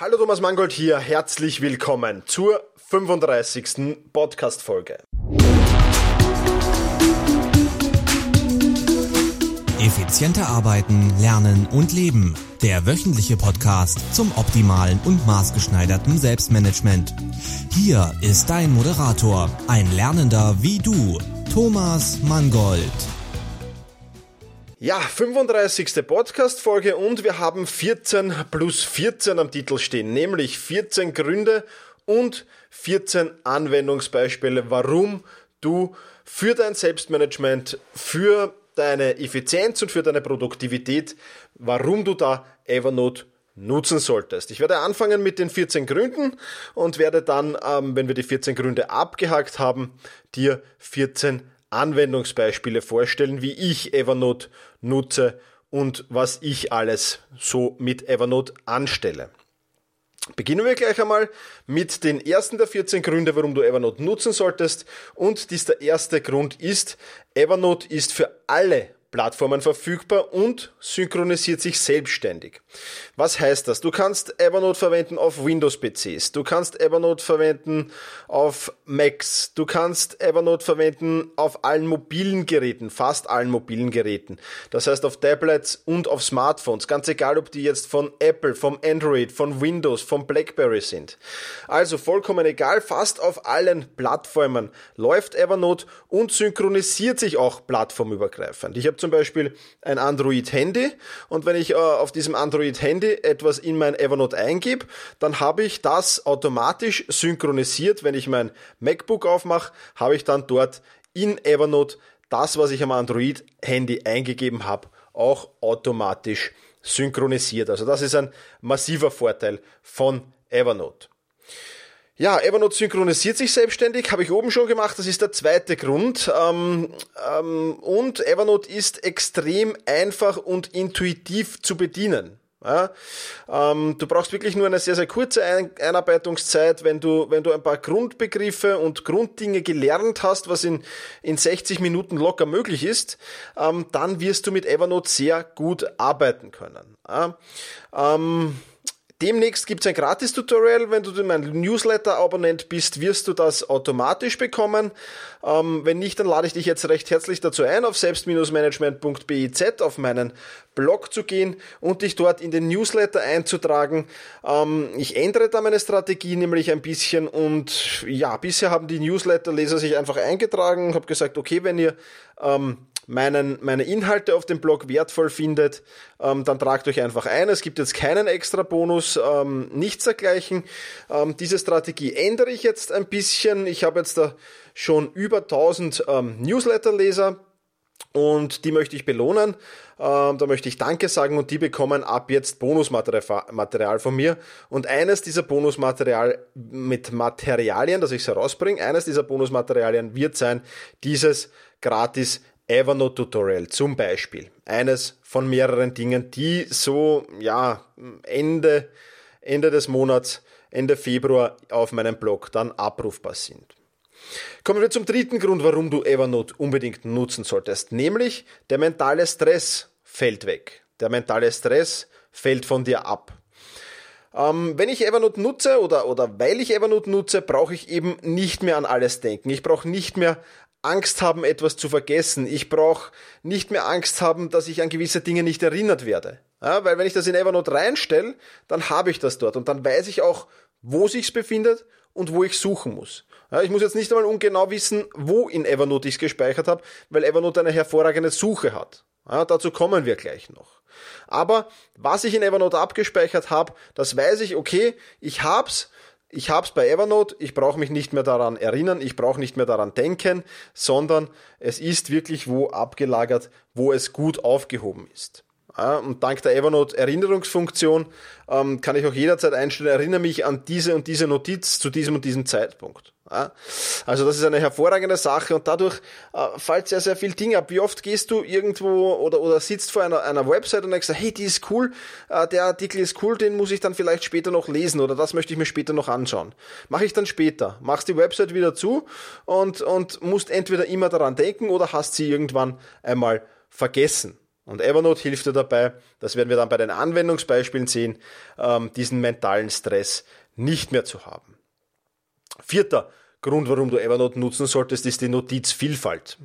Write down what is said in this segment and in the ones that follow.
Hallo Thomas Mangold hier, herzlich willkommen zur 35. Podcast-Folge. Effizienter arbeiten, lernen und leben. Der wöchentliche Podcast zum optimalen und maßgeschneiderten Selbstmanagement. Hier ist dein Moderator, ein Lernender wie du, Thomas Mangold. Ja, 35. Podcast-Folge und wir haben 14 plus 14 am Titel stehen, nämlich 14 Gründe und 14 Anwendungsbeispiele, warum du für dein Selbstmanagement, für deine Effizienz und für deine Produktivität, warum du da Evernote nutzen solltest. Ich werde anfangen mit den 14 Gründen und werde dann, ähm, wenn wir die 14 Gründe abgehakt haben, dir 14 Anwendungsbeispiele vorstellen, wie ich Evernote nutze und was ich alles so mit Evernote anstelle. Beginnen wir gleich einmal mit den ersten der 14 Gründe, warum du Evernote nutzen solltest. Und dieser erste Grund ist, Evernote ist für alle Plattformen verfügbar und synchronisiert sich selbstständig. Was heißt das? Du kannst Evernote verwenden auf Windows-PCs, du kannst Evernote verwenden auf Macs, du kannst Evernote verwenden auf allen mobilen Geräten, fast allen mobilen Geräten. Das heißt auf Tablets und auf Smartphones, ganz egal, ob die jetzt von Apple, vom Android, von Windows, von BlackBerry sind. Also vollkommen egal, fast auf allen Plattformen läuft Evernote und synchronisiert sich auch plattformübergreifend. Ich habe zum Beispiel ein Android-Handy und wenn ich äh, auf diesem Android-Handy etwas in mein Evernote eingebe, dann habe ich das automatisch synchronisiert. Wenn ich mein MacBook aufmache, habe ich dann dort in Evernote das, was ich am Android-Handy eingegeben habe, auch automatisch synchronisiert. Also das ist ein massiver Vorteil von Evernote. Ja, Evernote synchronisiert sich selbstständig, habe ich oben schon gemacht, das ist der zweite Grund. Ähm, ähm, und Evernote ist extrem einfach und intuitiv zu bedienen. Ja, ähm, du brauchst wirklich nur eine sehr, sehr kurze ein Einarbeitungszeit, wenn du, wenn du ein paar Grundbegriffe und Grunddinge gelernt hast, was in, in 60 Minuten locker möglich ist, ähm, dann wirst du mit Evernote sehr gut arbeiten können. Ja, ähm, Demnächst gibt es ein Gratis-Tutorial. Wenn du mein Newsletter-Abonnent bist, wirst du das automatisch bekommen. Ähm, wenn nicht, dann lade ich dich jetzt recht herzlich dazu ein, auf selbst-management.biz auf meinen Blog zu gehen und dich dort in den Newsletter einzutragen. Ähm, ich ändere da meine Strategie nämlich ein bisschen und ja, bisher haben die Newsletter-Leser sich einfach eingetragen, habe gesagt, okay, wenn ihr ähm, meinen, meine Inhalte auf dem Blog wertvoll findet, ähm, dann tragt euch einfach ein. Es gibt jetzt keinen extra Bonus, ähm, nichts dergleichen. Ähm, diese Strategie ändere ich jetzt ein bisschen. Ich habe jetzt da schon über 1000 ähm, Newsletter-Leser und die möchte ich belohnen. Ähm, da möchte ich Danke sagen und die bekommen ab jetzt Bonusmaterial von mir. Und eines dieser Bonusmaterial mit Materialien, dass ich es herausbringe, eines dieser Bonusmaterialien wird sein, dieses gratis Evernote Tutorial zum Beispiel. Eines von mehreren Dingen, die so, ja, Ende, Ende des Monats, Ende Februar auf meinem Blog dann abrufbar sind. Kommen wir zum dritten Grund, warum du Evernote unbedingt nutzen solltest, nämlich der mentale Stress fällt weg. Der mentale Stress fällt von dir ab. Ähm, wenn ich Evernote nutze oder, oder weil ich Evernote nutze, brauche ich eben nicht mehr an alles denken. Ich brauche nicht mehr Angst haben, etwas zu vergessen. Ich brauche nicht mehr Angst haben, dass ich an gewisse Dinge nicht erinnert werde. Ja, weil wenn ich das in Evernote reinstelle, dann habe ich das dort und dann weiß ich auch, wo sich's befindet und wo ich suchen muss. Ja, ich muss jetzt nicht einmal ungenau wissen, wo in Evernote ich es gespeichert habe, weil Evernote eine hervorragende Suche hat. Ja, dazu kommen wir gleich noch. Aber was ich in Evernote abgespeichert habe, das weiß ich, okay, ich hab's, ich habe es bei Evernote, ich brauche mich nicht mehr daran erinnern, ich brauche nicht mehr daran denken, sondern es ist wirklich wo abgelagert, wo es gut aufgehoben ist. Und dank der Evernote Erinnerungsfunktion ähm, kann ich auch jederzeit einstellen, erinnere mich an diese und diese Notiz zu diesem und diesem Zeitpunkt. Also das ist eine hervorragende Sache und dadurch äh, fällt sehr, sehr viel Ding ab. Wie oft gehst du irgendwo oder, oder sitzt vor einer, einer Website und denkst, hey, die ist cool, äh, der Artikel ist cool, den muss ich dann vielleicht später noch lesen oder das möchte ich mir später noch anschauen. Mache ich dann später. Machst die Website wieder zu und, und musst entweder immer daran denken oder hast sie irgendwann einmal vergessen. Und Evernote hilft dir dabei, das werden wir dann bei den Anwendungsbeispielen sehen, ähm, diesen mentalen Stress nicht mehr zu haben. Vierter Grund, warum du Evernote nutzen solltest, ist die Notizvielfalt.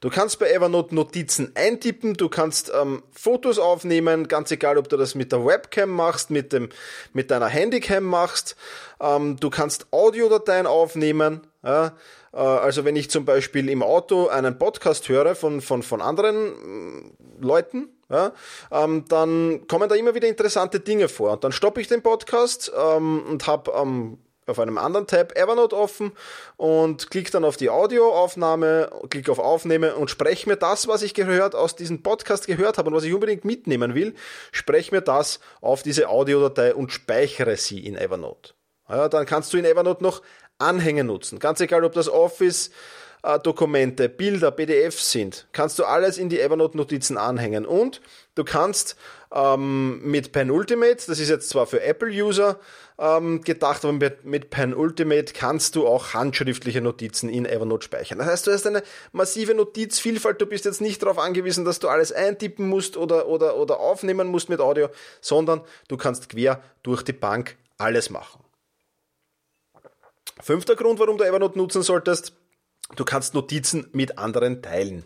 Du kannst bei Evernote Notizen eintippen, du kannst ähm, Fotos aufnehmen, ganz egal, ob du das mit der Webcam machst, mit, dem, mit deiner Handycam machst. Ähm, du kannst Audiodateien aufnehmen. Ja? Äh, also wenn ich zum Beispiel im Auto einen Podcast höre von, von, von anderen äh, Leuten, ja, ähm, dann kommen da immer wieder interessante Dinge vor. Und dann stoppe ich den Podcast ähm, und habe ähm, auf einem anderen Tab Evernote offen und klicke dann auf die Audioaufnahme, klicke auf Aufnehme und spreche mir das, was ich gehört, aus diesem Podcast gehört habe und was ich unbedingt mitnehmen will, spreche mir das auf diese Audiodatei und speichere sie in Evernote. Ja, dann kannst du in Evernote noch Anhänge nutzen. Ganz egal, ob das Office, äh, Dokumente, Bilder, PDFs sind, kannst du alles in die Evernote-Notizen anhängen. Und du kannst ähm, mit Penultimate, das ist jetzt zwar für Apple-User ähm, gedacht, aber mit, mit Penultimate kannst du auch handschriftliche Notizen in Evernote speichern. Das heißt, du hast eine massive Notizvielfalt, du bist jetzt nicht darauf angewiesen, dass du alles eintippen musst oder, oder, oder aufnehmen musst mit Audio, sondern du kannst quer durch die Bank alles machen. Fünfter Grund, warum du Evernote nutzen solltest, du kannst Notizen mit anderen teilen.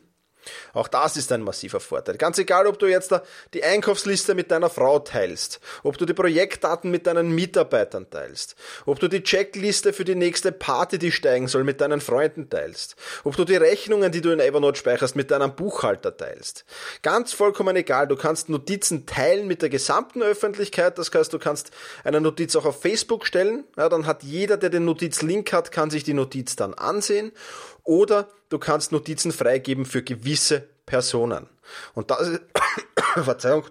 Auch das ist ein massiver Vorteil. Ganz egal, ob du jetzt die Einkaufsliste mit deiner Frau teilst, ob du die Projektdaten mit deinen Mitarbeitern teilst, ob du die Checkliste für die nächste Party, die steigen soll, mit deinen Freunden teilst, ob du die Rechnungen, die du in Evernote speicherst, mit deinem Buchhalter teilst. Ganz vollkommen egal. Du kannst Notizen teilen mit der gesamten Öffentlichkeit. Das heißt, du kannst eine Notiz auch auf Facebook stellen. Ja, dann hat jeder, der den Notizlink hat, kann sich die Notiz dann ansehen oder du kannst Notizen freigeben für gewisse Personen. Und das ist, Verzeihung,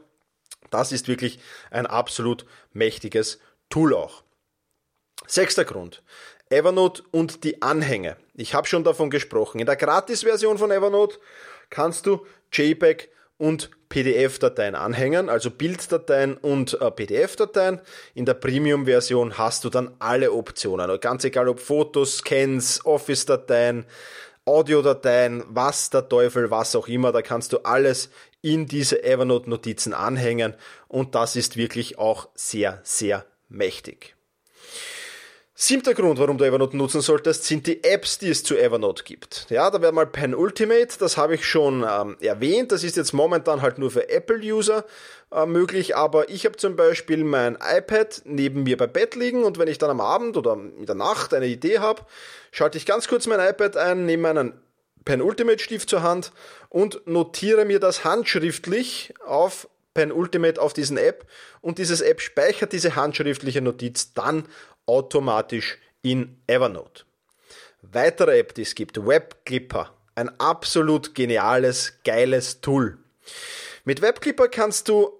das ist wirklich ein absolut mächtiges Tool auch. Sechster Grund. Evernote und die Anhänge. Ich habe schon davon gesprochen. In der Gratis-Version von Evernote kannst du JPEG und PDF-Dateien anhängen, also Bilddateien und äh, PDF-Dateien. In der Premium-Version hast du dann alle Optionen, ganz egal ob Fotos, Scans, Office-Dateien, Audiodateien, was der Teufel, was auch immer, da kannst du alles in diese Evernote-Notizen anhängen und das ist wirklich auch sehr, sehr mächtig. Siebter Grund, warum du Evernote nutzen solltest, sind die Apps, die es zu Evernote gibt. Ja, da wäre mal Pen Ultimate, das habe ich schon ähm, erwähnt. Das ist jetzt momentan halt nur für Apple-User äh, möglich, aber ich habe zum Beispiel mein iPad neben mir bei Bett liegen und wenn ich dann am Abend oder in der Nacht eine Idee habe, schalte ich ganz kurz mein iPad ein, nehme meinen Pen Ultimate Stift zur Hand und notiere mir das handschriftlich auf Pen Ultimate auf diesen App und dieses App speichert diese handschriftliche Notiz dann automatisch in Evernote. Weitere App, die es gibt, WebClipper. Ein absolut geniales, geiles Tool. Mit WebClipper kannst du,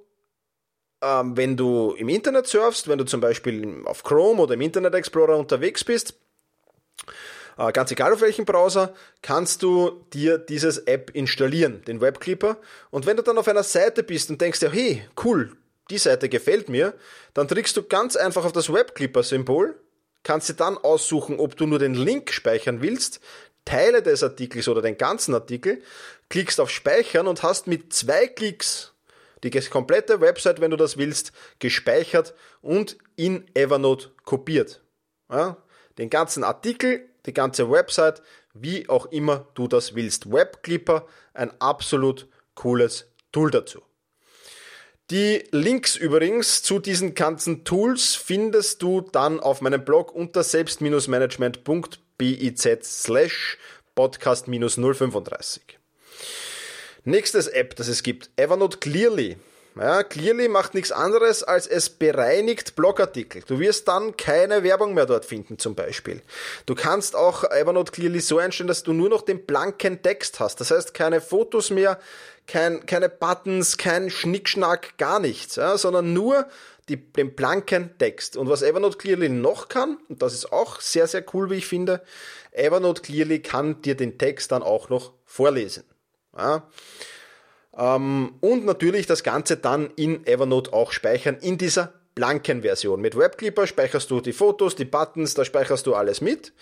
ähm, wenn du im Internet surfst, wenn du zum Beispiel auf Chrome oder im Internet Explorer unterwegs bist, äh, ganz egal auf welchem Browser, kannst du dir dieses App installieren, den WebClipper. Und wenn du dann auf einer Seite bist und denkst dir, hey, cool, die Seite gefällt mir, dann drückst du ganz einfach auf das Webclipper-Symbol, kannst dir dann aussuchen, ob du nur den Link speichern willst, Teile des Artikels oder den ganzen Artikel, klickst auf Speichern und hast mit zwei Klicks die komplette Website, wenn du das willst, gespeichert und in Evernote kopiert. Ja, den ganzen Artikel, die ganze Website, wie auch immer du das willst. Webclipper, ein absolut cooles Tool dazu. Die Links übrigens zu diesen ganzen Tools findest du dann auf meinem Blog unter selbst-management.biz slash podcast 035. Nächstes App, das es gibt, Evernote Clearly. Ja, Clearly macht nichts anderes, als es bereinigt Blogartikel. Du wirst dann keine Werbung mehr dort finden, zum Beispiel. Du kannst auch Evernote Clearly so einstellen, dass du nur noch den blanken Text hast. Das heißt, keine Fotos mehr, kein, keine Buttons, kein Schnickschnack, gar nichts, ja, sondern nur die, den blanken Text. Und was Evernote Clearly noch kann, und das ist auch sehr, sehr cool, wie ich finde, Evernote Clearly kann dir den Text dann auch noch vorlesen. Ja. Ähm, und natürlich das Ganze dann in Evernote auch speichern, in dieser blanken Version. Mit WebClipper speicherst du die Fotos, die Buttons, da speicherst du alles mit.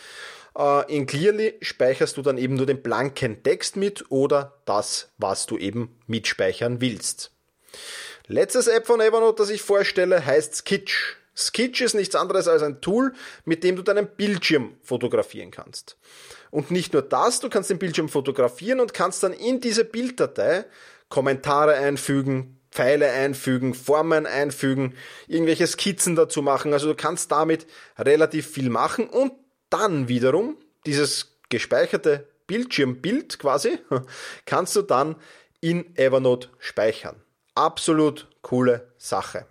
Äh, in Clearly speicherst du dann eben nur den blanken Text mit oder das, was du eben mitspeichern willst. Letztes App von Evernote, das ich vorstelle, heißt Skitch. Skitch ist nichts anderes als ein Tool, mit dem du deinen Bildschirm fotografieren kannst. Und nicht nur das, du kannst den Bildschirm fotografieren und kannst dann in diese Bilddatei Kommentare einfügen, Pfeile einfügen, Formen einfügen, irgendwelche Skizzen dazu machen. Also du kannst damit relativ viel machen und dann wiederum dieses gespeicherte Bildschirmbild quasi kannst du dann in Evernote speichern. Absolut coole Sache.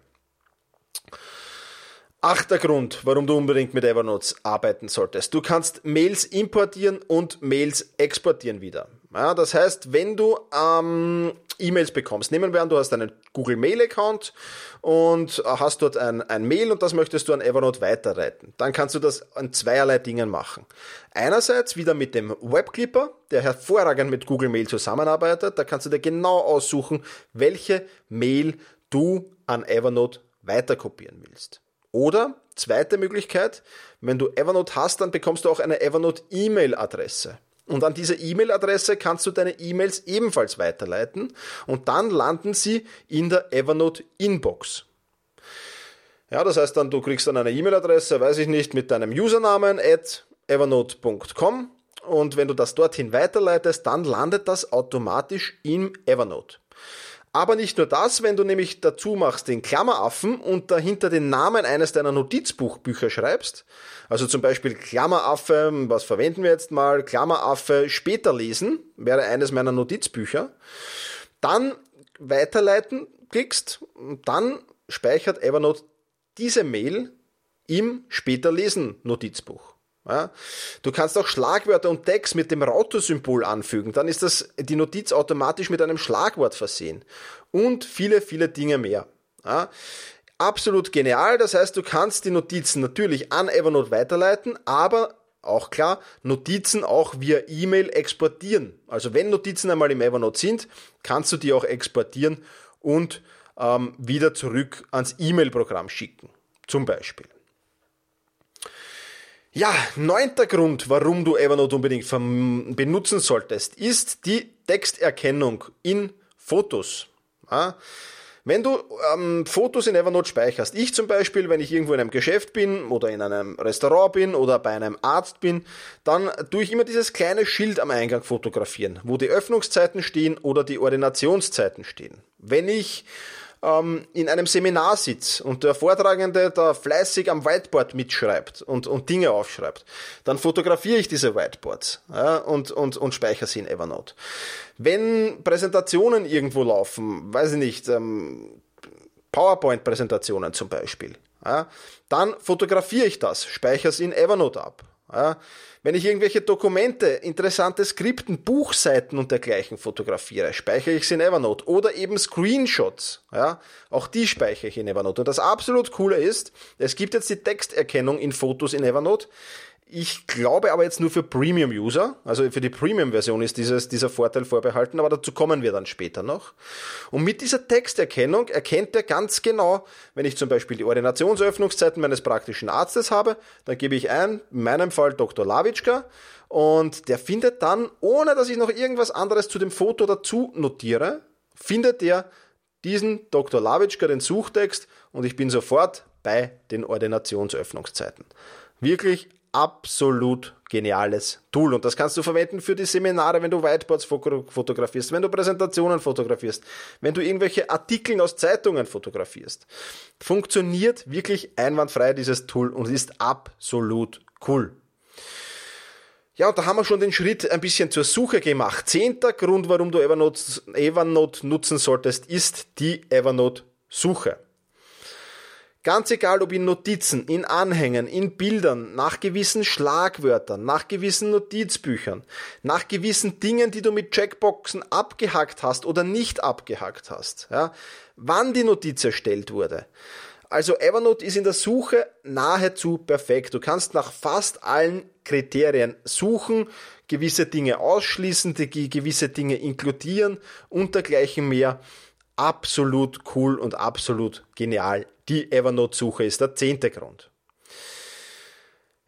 Achter Grund, warum du unbedingt mit Evernote arbeiten solltest. Du kannst Mails importieren und Mails exportieren wieder. Ja, das heißt, wenn du ähm, E-Mails bekommst, nehmen wir an, du hast einen Google Mail Account und hast dort ein, ein Mail und das möchtest du an Evernote weiterleiten. Dann kannst du das an zweierlei Dingen machen. Einerseits wieder mit dem Webclipper, der hervorragend mit Google Mail zusammenarbeitet. Da kannst du dir genau aussuchen, welche Mail du an Evernote weiterkopieren willst. Oder zweite Möglichkeit, wenn du Evernote hast, dann bekommst du auch eine Evernote E-Mail-Adresse. Und an diese E-Mail-Adresse kannst du deine E-Mails ebenfalls weiterleiten und dann landen sie in der Evernote Inbox. Ja, das heißt dann, du kriegst dann eine E-Mail-Adresse, weiß ich nicht, mit deinem Usernamen at evernote.com und wenn du das dorthin weiterleitest, dann landet das automatisch im Evernote. Aber nicht nur das, wenn du nämlich dazu machst den Klammeraffen und dahinter den Namen eines deiner Notizbuchbücher schreibst, also zum Beispiel Klammeraffe, was verwenden wir jetzt mal, Klammeraffe später lesen, wäre eines meiner Notizbücher, dann weiterleiten klickst und dann speichert Evernote diese Mail im später lesen Notizbuch. Ja? Du kannst auch Schlagwörter und Tags mit dem Router-Symbol anfügen. Dann ist das, die Notiz automatisch mit einem Schlagwort versehen. Und viele, viele Dinge mehr. Ja? Absolut genial. Das heißt, du kannst die Notizen natürlich an Evernote weiterleiten, aber auch klar, Notizen auch via E-Mail exportieren. Also wenn Notizen einmal im Evernote sind, kannst du die auch exportieren und ähm, wieder zurück ans E-Mail-Programm schicken. Zum Beispiel. Ja, neunter Grund, warum du Evernote unbedingt benutzen solltest, ist die Texterkennung in Fotos. Ja, wenn du ähm, Fotos in Evernote speicherst, ich zum Beispiel, wenn ich irgendwo in einem Geschäft bin oder in einem Restaurant bin oder bei einem Arzt bin, dann tue ich immer dieses kleine Schild am Eingang fotografieren, wo die Öffnungszeiten stehen oder die Ordinationszeiten stehen. Wenn ich ähm, in einem Seminar sitze und der Vortragende da fleißig am Whiteboard mitschreibt und, und Dinge aufschreibt, dann fotografiere ich diese Whiteboards ja, und, und, und speichere sie in Evernote. Wenn Präsentationen irgendwo laufen, weiß ich nicht, ähm, PowerPoint-Präsentationen zum Beispiel, ja, dann fotografiere ich das, speichere es in Evernote ab. Ja, wenn ich irgendwelche Dokumente, interessante Skripten, Buchseiten und dergleichen fotografiere, speichere ich sie in Evernote. Oder eben Screenshots. Ja, auch die speichere ich in Evernote. Und das absolut coole ist, es gibt jetzt die Texterkennung in Fotos in Evernote. Ich glaube aber jetzt nur für Premium-User, also für die Premium-Version ist dieses, dieser Vorteil vorbehalten, aber dazu kommen wir dann später noch. Und mit dieser Texterkennung erkennt er ganz genau, wenn ich zum Beispiel die Ordinationsöffnungszeiten meines praktischen Arztes habe, dann gebe ich ein, in meinem Fall Dr. Lawitschka, und der findet dann, ohne dass ich noch irgendwas anderes zu dem Foto dazu notiere, findet er diesen Dr. Lawitschka, den Suchtext, und ich bin sofort bei den Ordinationsöffnungszeiten. Wirklich absolut geniales Tool. Und das kannst du verwenden für die Seminare, wenn du Whiteboards fotografierst, wenn du Präsentationen fotografierst, wenn du irgendwelche Artikel aus Zeitungen fotografierst. Funktioniert wirklich einwandfrei dieses Tool und ist absolut cool. Ja, und da haben wir schon den Schritt ein bisschen zur Suche gemacht. Zehnter Grund, warum du Evernote, Evernote nutzen solltest, ist die Evernote-Suche. Ganz egal ob in Notizen, in Anhängen, in Bildern, nach gewissen Schlagwörtern, nach gewissen Notizbüchern, nach gewissen Dingen, die du mit Checkboxen abgehackt hast oder nicht abgehackt hast, ja, wann die Notiz erstellt wurde. Also Evernote ist in der Suche nahezu perfekt. Du kannst nach fast allen Kriterien suchen, gewisse Dinge ausschließen, gewisse Dinge inkludieren und dergleichen mehr. Absolut cool und absolut genial die Evernote-Suche ist der zehnte Grund.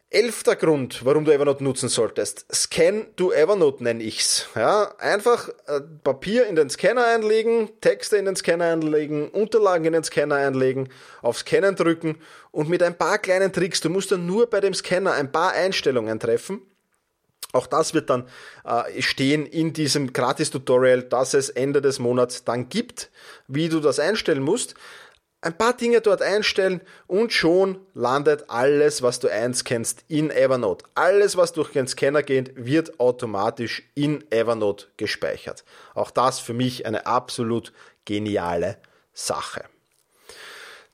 Elfter Grund, warum du Evernote nutzen solltest. Scan to Evernote nenne ich's. Ja, einfach äh, Papier in den Scanner einlegen, Texte in den Scanner einlegen, Unterlagen in den Scanner einlegen, auf Scannen drücken und mit ein paar kleinen Tricks, du musst dann nur bei dem Scanner ein paar Einstellungen treffen. Auch das wird dann äh, stehen in diesem Gratis-Tutorial, das es Ende des Monats dann gibt, wie du das einstellen musst ein paar Dinge dort einstellen und schon landet alles, was du einscannst, in Evernote. Alles, was durch den Scanner geht, wird automatisch in Evernote gespeichert. Auch das für mich eine absolut geniale Sache.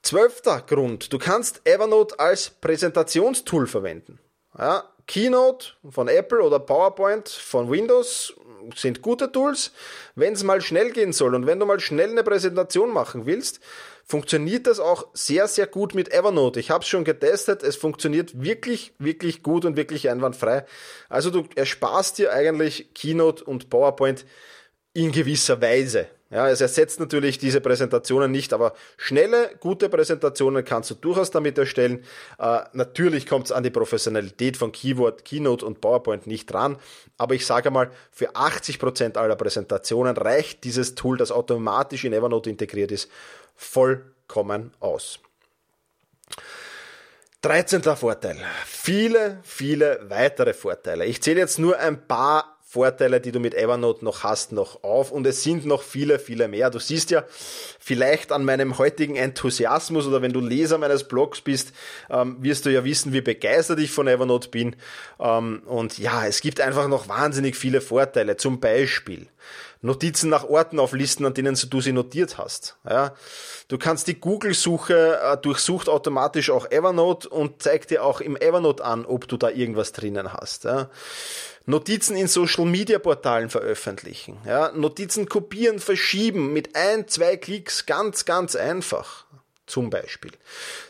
Zwölfter Grund, du kannst Evernote als Präsentationstool verwenden. Ja, Keynote von Apple oder PowerPoint von Windows sind gute Tools. Wenn es mal schnell gehen soll und wenn du mal schnell eine Präsentation machen willst, funktioniert das auch sehr, sehr gut mit Evernote. Ich habe es schon getestet, es funktioniert wirklich, wirklich gut und wirklich einwandfrei. Also du ersparst dir eigentlich Keynote und PowerPoint in gewisser Weise. Ja, es ersetzt natürlich diese Präsentationen nicht, aber schnelle, gute Präsentationen kannst du durchaus damit erstellen. Äh, natürlich kommt es an die Professionalität von Keyword, Keynote und PowerPoint nicht dran, aber ich sage mal, für 80% aller Präsentationen reicht dieses Tool, das automatisch in Evernote integriert ist, vollkommen aus. 13. Vorteil. Viele, viele weitere Vorteile. Ich zähle jetzt nur ein paar Vorteile, die du mit Evernote noch hast, noch auf. Und es sind noch viele, viele mehr. Du siehst ja vielleicht an meinem heutigen Enthusiasmus oder wenn du Leser meines Blogs bist, ähm, wirst du ja wissen, wie begeistert ich von Evernote bin. Ähm, und ja, es gibt einfach noch wahnsinnig viele Vorteile. Zum Beispiel Notizen nach Orten auflisten, an denen du sie notiert hast. Ja, du kannst die Google-Suche äh, durchsucht automatisch auch Evernote und zeigt dir auch im Evernote an, ob du da irgendwas drinnen hast. Ja. Notizen in Social Media Portalen veröffentlichen. Ja, Notizen kopieren, verschieben mit ein, zwei Klicks ganz, ganz einfach. Zum Beispiel.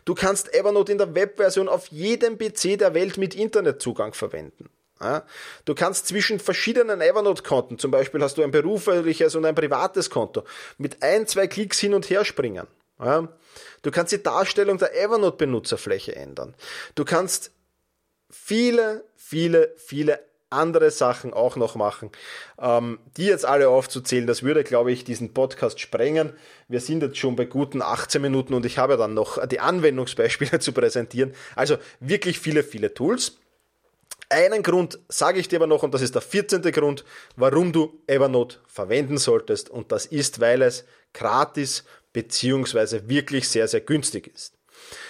Du kannst Evernote in der Webversion auf jedem PC der Welt mit Internetzugang verwenden. Du kannst zwischen verschiedenen Evernote-Konten, zum Beispiel hast du ein berufliches und ein privates Konto, mit ein, zwei Klicks hin und her springen. Du kannst die Darstellung der Evernote-Benutzerfläche ändern. Du kannst viele, viele, viele andere Sachen auch noch machen. Ähm, die jetzt alle aufzuzählen, das würde, glaube ich, diesen Podcast sprengen. Wir sind jetzt schon bei guten 18 Minuten und ich habe dann noch die Anwendungsbeispiele zu präsentieren. Also wirklich viele, viele Tools. Einen Grund sage ich dir aber noch, und das ist der 14. Grund, warum du Evernote verwenden solltest. Und das ist, weil es gratis beziehungsweise wirklich sehr, sehr günstig ist.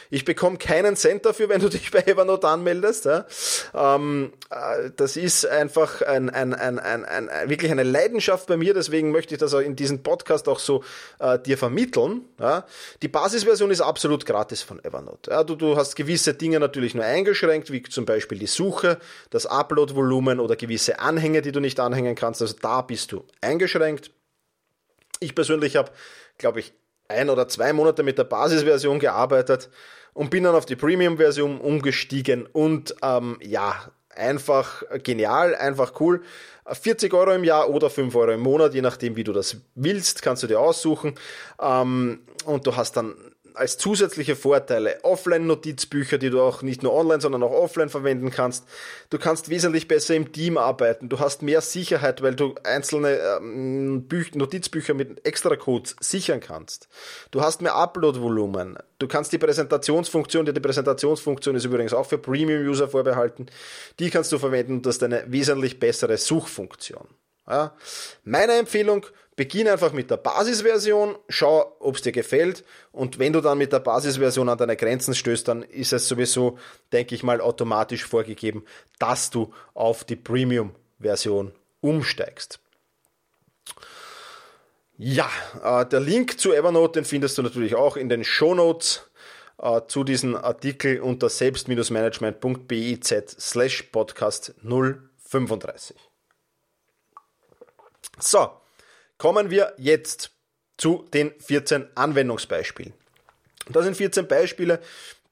Ich bekomme keinen Cent dafür, wenn du dich bei Evernote anmeldest. Ja. Ähm, äh, das ist einfach ein, ein, ein, ein, ein, wirklich eine Leidenschaft bei mir, deswegen möchte ich das auch in diesem Podcast auch so äh, dir vermitteln. Ja. Die Basisversion ist absolut gratis von Evernote. Ja. Du, du hast gewisse Dinge natürlich nur eingeschränkt, wie zum Beispiel die Suche, das Upload-Volumen oder gewisse Anhänge, die du nicht anhängen kannst. Also da bist du eingeschränkt. Ich persönlich habe, glaube ich, ein oder zwei Monate mit der Basisversion gearbeitet und bin dann auf die Premium-Version umgestiegen und ähm, ja, einfach genial, einfach cool. 40 Euro im Jahr oder 5 Euro im Monat, je nachdem, wie du das willst, kannst du dir aussuchen. Ähm, und du hast dann als zusätzliche Vorteile Offline-Notizbücher, die du auch nicht nur online, sondern auch offline verwenden kannst. Du kannst wesentlich besser im Team arbeiten. Du hast mehr Sicherheit, weil du einzelne ähm, Notizbücher mit extra Codes sichern kannst. Du hast mehr Upload-Volumen. Du kannst die Präsentationsfunktion, die Präsentationsfunktion ist übrigens auch für Premium-User vorbehalten, die kannst du verwenden und das ist eine wesentlich bessere Suchfunktion. Ja. Meine Empfehlung, beginn einfach mit der Basisversion, schau, ob es dir gefällt und wenn du dann mit der Basisversion an deine Grenzen stößt, dann ist es sowieso, denke ich mal, automatisch vorgegeben, dass du auf die Premium-Version umsteigst. Ja, äh, der Link zu Evernote, den findest du natürlich auch in den Show Notes äh, zu diesem Artikel unter selbst-management.biz slash podcast 035. So, kommen wir jetzt zu den 14 Anwendungsbeispielen. Das sind 14 Beispiele,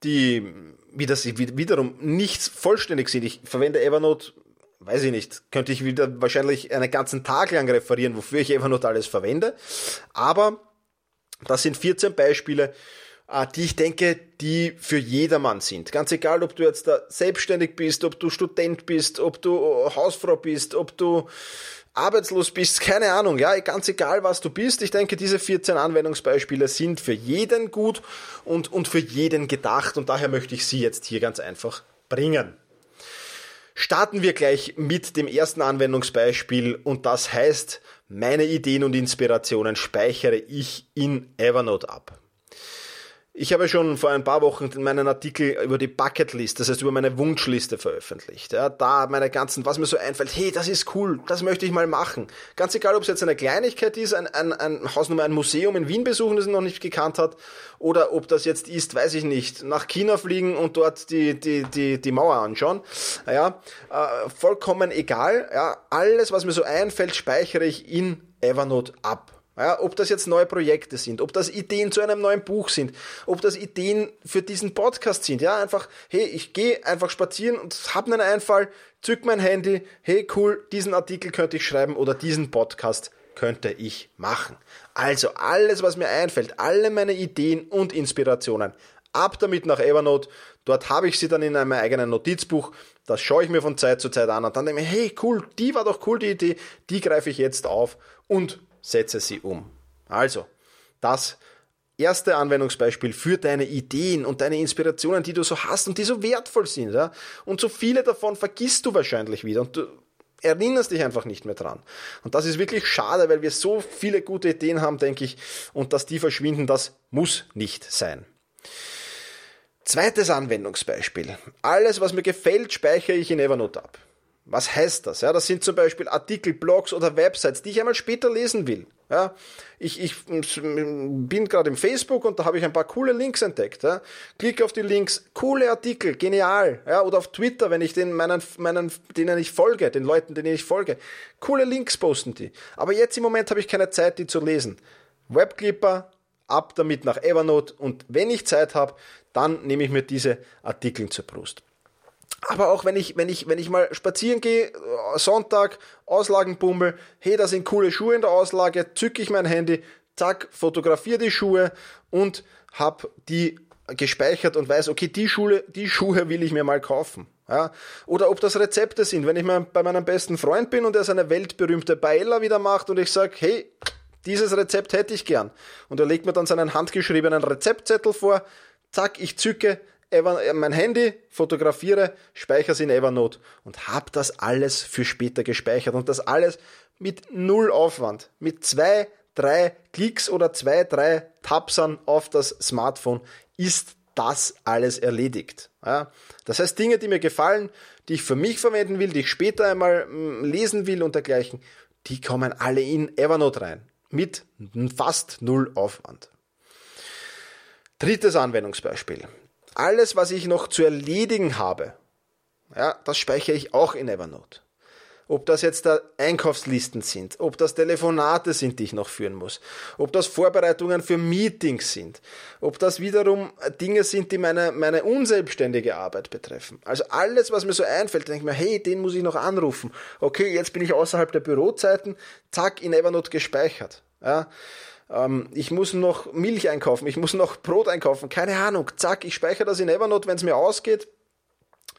die wiederum nicht vollständig sind. Ich verwende Evernote, weiß ich nicht, könnte ich wieder wahrscheinlich einen ganzen Tag lang referieren, wofür ich Evernote alles verwende. Aber das sind 14 Beispiele, äh, die ich denke, die für jedermann sind. Ganz egal, ob du jetzt da selbstständig bist, ob du Student bist, ob du Hausfrau bist, ob du arbeitslos bist, keine Ahnung, ja, ganz egal, was du bist. Ich denke, diese 14 Anwendungsbeispiele sind für jeden gut und, und für jeden gedacht und daher möchte ich sie jetzt hier ganz einfach bringen. Starten wir gleich mit dem ersten Anwendungsbeispiel und das heißt, meine Ideen und Inspirationen speichere ich in Evernote ab. Ich habe schon vor ein paar Wochen meinen Artikel über die Bucketlist, das heißt über meine Wunschliste veröffentlicht. Ja, da meine ganzen, was mir so einfällt, hey, das ist cool, das möchte ich mal machen. Ganz egal, ob es jetzt eine Kleinigkeit ist, ein, ein, ein Hausnummer, ein Museum in Wien besuchen, das ich noch nicht gekannt hat, oder ob das jetzt ist, weiß ich nicht, nach China fliegen und dort die, die, die, die Mauer anschauen. Ja, äh, vollkommen egal. Ja, alles, was mir so einfällt, speichere ich in Evernote ab. Ja, ob das jetzt neue Projekte sind, ob das Ideen zu einem neuen Buch sind, ob das Ideen für diesen Podcast sind. Ja, einfach, hey, ich gehe einfach spazieren und habe einen Einfall, zück mein Handy, hey, cool, diesen Artikel könnte ich schreiben oder diesen Podcast könnte ich machen. Also alles, was mir einfällt, alle meine Ideen und Inspirationen, ab damit nach Evernote. Dort habe ich sie dann in einem eigenen Notizbuch. Das schaue ich mir von Zeit zu Zeit an und dann denke ich hey, cool, die war doch cool, die Idee, die greife ich jetzt auf und setze sie um. Also, das erste Anwendungsbeispiel für deine Ideen und deine Inspirationen, die du so hast und die so wertvoll sind. Ja? Und so viele davon vergisst du wahrscheinlich wieder und du erinnerst dich einfach nicht mehr dran. Und das ist wirklich schade, weil wir so viele gute Ideen haben, denke ich, und dass die verschwinden, das muss nicht sein. Zweites Anwendungsbeispiel. Alles, was mir gefällt, speichere ich in Evernote ab. Was heißt das? Ja, das sind zum Beispiel Artikel, Blogs oder Websites, die ich einmal später lesen will. Ja, ich, ich bin gerade im Facebook und da habe ich ein paar coole Links entdeckt. Ja. Klicke auf die Links, coole Artikel, genial. Ja, oder auf Twitter, wenn ich den meinen, meinen, denen ich folge, den Leuten, denen ich folge, coole Links posten die. Aber jetzt im Moment habe ich keine Zeit, die zu lesen. Webclipper, ab damit nach Evernote und wenn ich Zeit habe, dann nehme ich mir diese Artikel zur Brust. Aber auch wenn ich, wenn ich, wenn ich mal spazieren gehe, äh, Sonntag, Auslagenbummel, hey, da sind coole Schuhe in der Auslage, zücke ich mein Handy, zack, fotografiere die Schuhe und hab die gespeichert und weiß, okay, die Schuhe, die Schuhe will ich mir mal kaufen. Ja? Oder ob das Rezepte sind, wenn ich mal bei meinem besten Freund bin und er seine weltberühmte Paella wieder macht und ich sage, hey, dieses Rezept hätte ich gern. Und er legt mir dann seinen handgeschriebenen Rezeptzettel vor, zack, ich zücke, Äh, mein Handy, fotografiere, speichere es in Evernote und habe das alles für später gespeichert und das alles mit null Aufwand, mit zwei, drei Klicks oder zwei, drei Tapsern auf das Smartphone ist das alles erledigt. Ja, das heißt, Dinge, die mir gefallen, die ich für mich verwenden will, die ich später einmal mm, lesen will und dergleichen, die kommen alle in Evernote rein. Mit fast null Aufwand. Drittes Anwendungsbeispiel alles, was ich noch zu erledigen habe, ja, das speichere ich auch in Evernote. Ob das jetzt da Einkaufslisten sind, ob das Telefonate sind, die ich noch führen muss, ob das Vorbereitungen für Meetings sind, ob das wiederum Dinge sind, die meine, meine unselbstständige Arbeit betreffen. Also alles, was mir so einfällt, denke ich mir, hey, den muss ich noch anrufen. Okay, jetzt bin ich außerhalb der Bürozeiten, zack, in Evernote gespeichert. Ja, ähm, ich muss noch Milch einkaufen, ich muss noch Brot einkaufen, keine Ahnung, zack, ich speichere das in Evernote, wenn es mir ausgeht,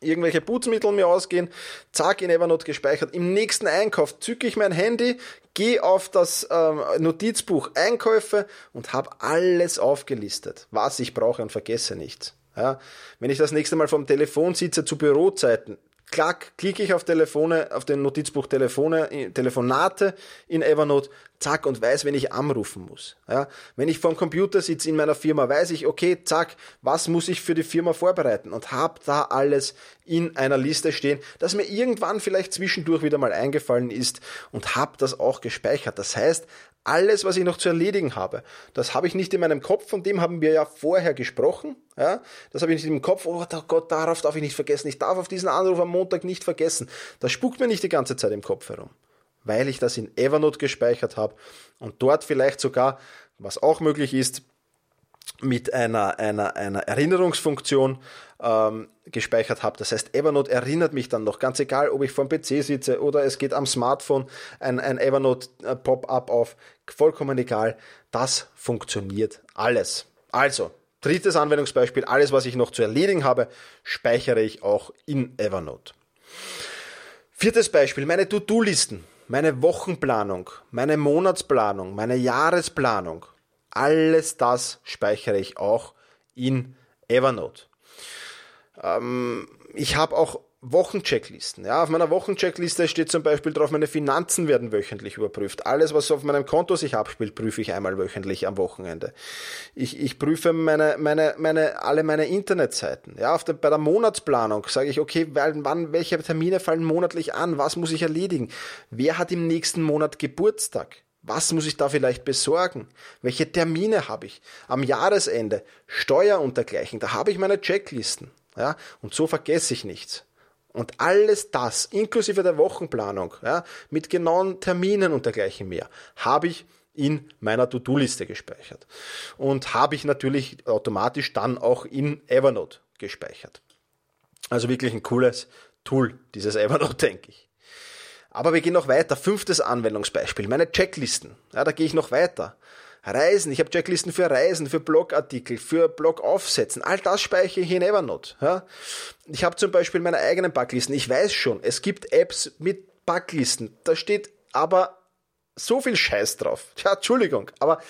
irgendwelche Putzmittel mir ausgehen, zack, in Evernote gespeichert. Im nächsten Einkauf zücke ich mein Handy, gehe auf das ähm, Notizbuch Einkäufe und habe alles aufgelistet, was ich brauche und vergesse nichts. Ja, wenn ich das nächste Mal vom Telefon sitze zu Bürozeiten, klack, klicke ich auf Telefone, auf den Notizbuch Telefone, Telefonate in Evernote, zack, und weiß, wenn ich anrufen muss. Ja, wenn ich vorm Computer sitze in meiner Firma, weiß ich, okay, zack, was muss ich für die Firma vorbereiten und habe da alles in einer Liste stehen, das mir irgendwann vielleicht zwischendurch wieder mal eingefallen ist und habe das auch gespeichert. Das heißt, alles, was ich noch zu erledigen habe. Das habe ich nicht in meinem Kopf, von dem haben wir ja vorher gesprochen. Ja? Das habe ich nicht im Kopf, oh Gott, darauf darf ich nicht vergessen. Ich darf auf diesen Anruf am Montag nicht vergessen. Das spuckt mir nicht die ganze Zeit im Kopf herum, weil ich das in Evernote gespeichert habe und dort vielleicht sogar, was auch möglich ist, mit einer, einer, einer Erinnerungsfunktion ähm, gespeichert habe. Das heißt, Evernote erinnert mich dann noch, ganz egal, ob ich vor dem PC sitze oder es geht am Smartphone ein, ein Evernote-Pop-up auf, vollkommen egal. Das funktioniert alles. Also, Drittes Anwendungsbeispiel, alles, was ich noch zu erledigen habe, speichere ich auch in Evernote. Viertes Beispiel, meine To-Do-Listen, meine Wochenplanung, meine Monatsplanung, meine Jahresplanung. Alles das speichere ich auch in Evernote. Ähm, ich habe auch Wochenchecklisten. Ja, auf meiner Wochencheckliste steht zum Beispiel drauf, meine Finanzen werden wöchentlich überprüft. Alles, was auf meinem Konto sich abspielt, prüfe ich einmal wöchentlich am Wochenende. Ich, ich prüfe meine, meine, meine, alle meine Internetseiten. Ja, auf der, bei der Monatsplanung sage ich, okay, wann, welche Termine fallen monatlich an? Was muss ich erledigen? Wer hat im nächsten Monat Geburtstag? Was muss ich da vielleicht besorgen? Welche Termine habe ich? Am Jahresende, Steuer und dergleichen, da habe ich meine Checklisten. Ja, und so vergesse ich nichts. Und alles das, inklusive der Wochenplanung, ja, mit genauen Terminen und dergleichen mehr, habe ich in meiner To-Do-Liste gespeichert. Und habe ich natürlich automatisch dann auch in Evernote gespeichert. Also wirklich ein cooles Tool, dieses Evernote, denke ich. Aber wir gehen noch weiter. Fünftes Anwendungsbeispiel, meine Checklisten. Ja, da gehe ich noch weiter. Reisen, ich habe Checklisten für Reisen, für Blogartikel, für Blogaufsätzen, all das speichere ich in Evernote. Ich habe zum Beispiel meine eigenen Backlisten. Ich weiß schon, es gibt Apps mit Backlisten. Da steht aber so viel Scheiß drauf. Ja, Entschuldigung, aber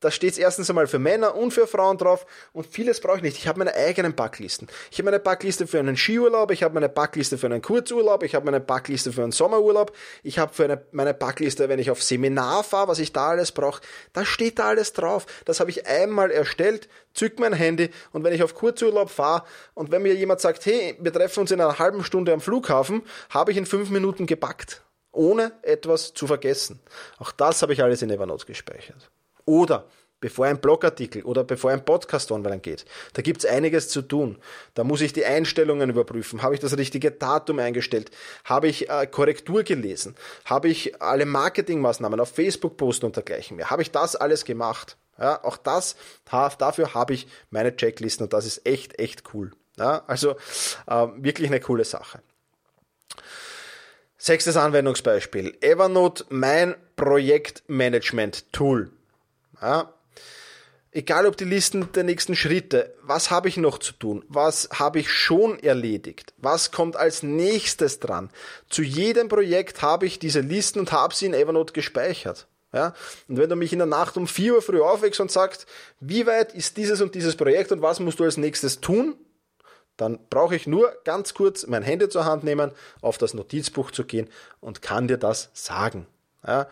da steht es erstens einmal für Männer und für Frauen drauf und vieles brauche ich nicht. Ich habe meine eigenen Backlisten. Ich habe meine Backliste für einen Skiurlaub, ich habe meine Backliste für einen Kurzurlaub, ich habe meine Backliste für einen Sommerurlaub, ich habe für eine, meine Backliste, wenn ich auf Seminar fahre, was ich da alles brauche. Da steht da alles drauf. Das habe ich einmal erstellt, zück mein Handy und wenn ich auf Kurzurlaub fahre und wenn mir jemand sagt, hey, wir treffen uns in einer halben Stunde am Flughafen, habe ich in fünf Minuten gebackt ohne etwas zu vergessen. Auch das habe ich alles in Evernote gespeichert. Oder bevor ein Blogartikel oder bevor ein Podcast online geht. Da gibt's einiges zu tun. Da muss ich die Einstellungen überprüfen. Habe ich das richtige Datum eingestellt? Habe ich äh, Korrektur gelesen? Habe ich alle Marketingmaßnahmen auf Facebook posten und dergleichen mehr? Habe ich das alles gemacht? Ja, auch das, dafür habe ich meine Checklisten und das ist echt, echt cool. Ja, also äh, wirklich eine coole Sache. Sechstes Anwendungsbeispiel. Evernote, mein Projektmanagement-Tool. Ja. Egal ob die Listen der nächsten Schritte, was habe ich noch zu tun? Was habe ich schon erledigt? Was kommt als nächstes dran? Zu jedem Projekt habe ich diese Listen und habe sie in Evernote gespeichert. Ja? Und wenn du mich in der Nacht um 4 Uhr früh aufwächst und sagst, wie weit ist dieses und dieses Projekt und was musst du als nächstes tun, dann brauche ich nur ganz kurz mein Handy zur Hand nehmen, auf das Notizbuch zu gehen und kann dir das sagen. Ja,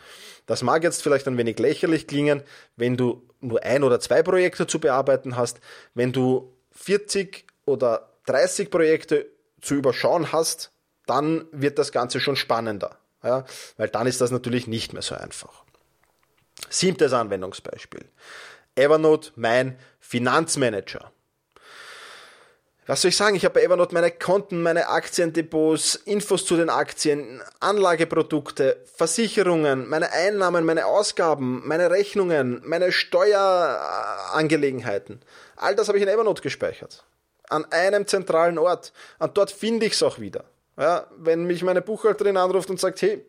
das mag jetzt vielleicht ein wenig lächerlich klingen, wenn du nur ein oder zwei Projekte zu bearbeiten hast. Wenn du 40 oder 30 Projekte zu überschauen hast, dann wird das Ganze schon spannender. Ja, weil dann ist das natürlich nicht mehr so einfach. Siebtes Anwendungsbeispiel. Evernote, mein Finanzmanager was soll ich sagen? Ich habe bei Evernote meine Konten, meine Aktiendepots, Infos zu den Aktien, Anlageprodukte, Versicherungen, meine Einnahmen, meine Ausgaben, meine Rechnungen, meine Steuerangelegenheiten. All das habe ich in Evernote gespeichert. An einem zentralen Ort. Und dort finde ich es auch wieder. Ja, wenn mich meine Buchhalterin anruft und sagt, hey,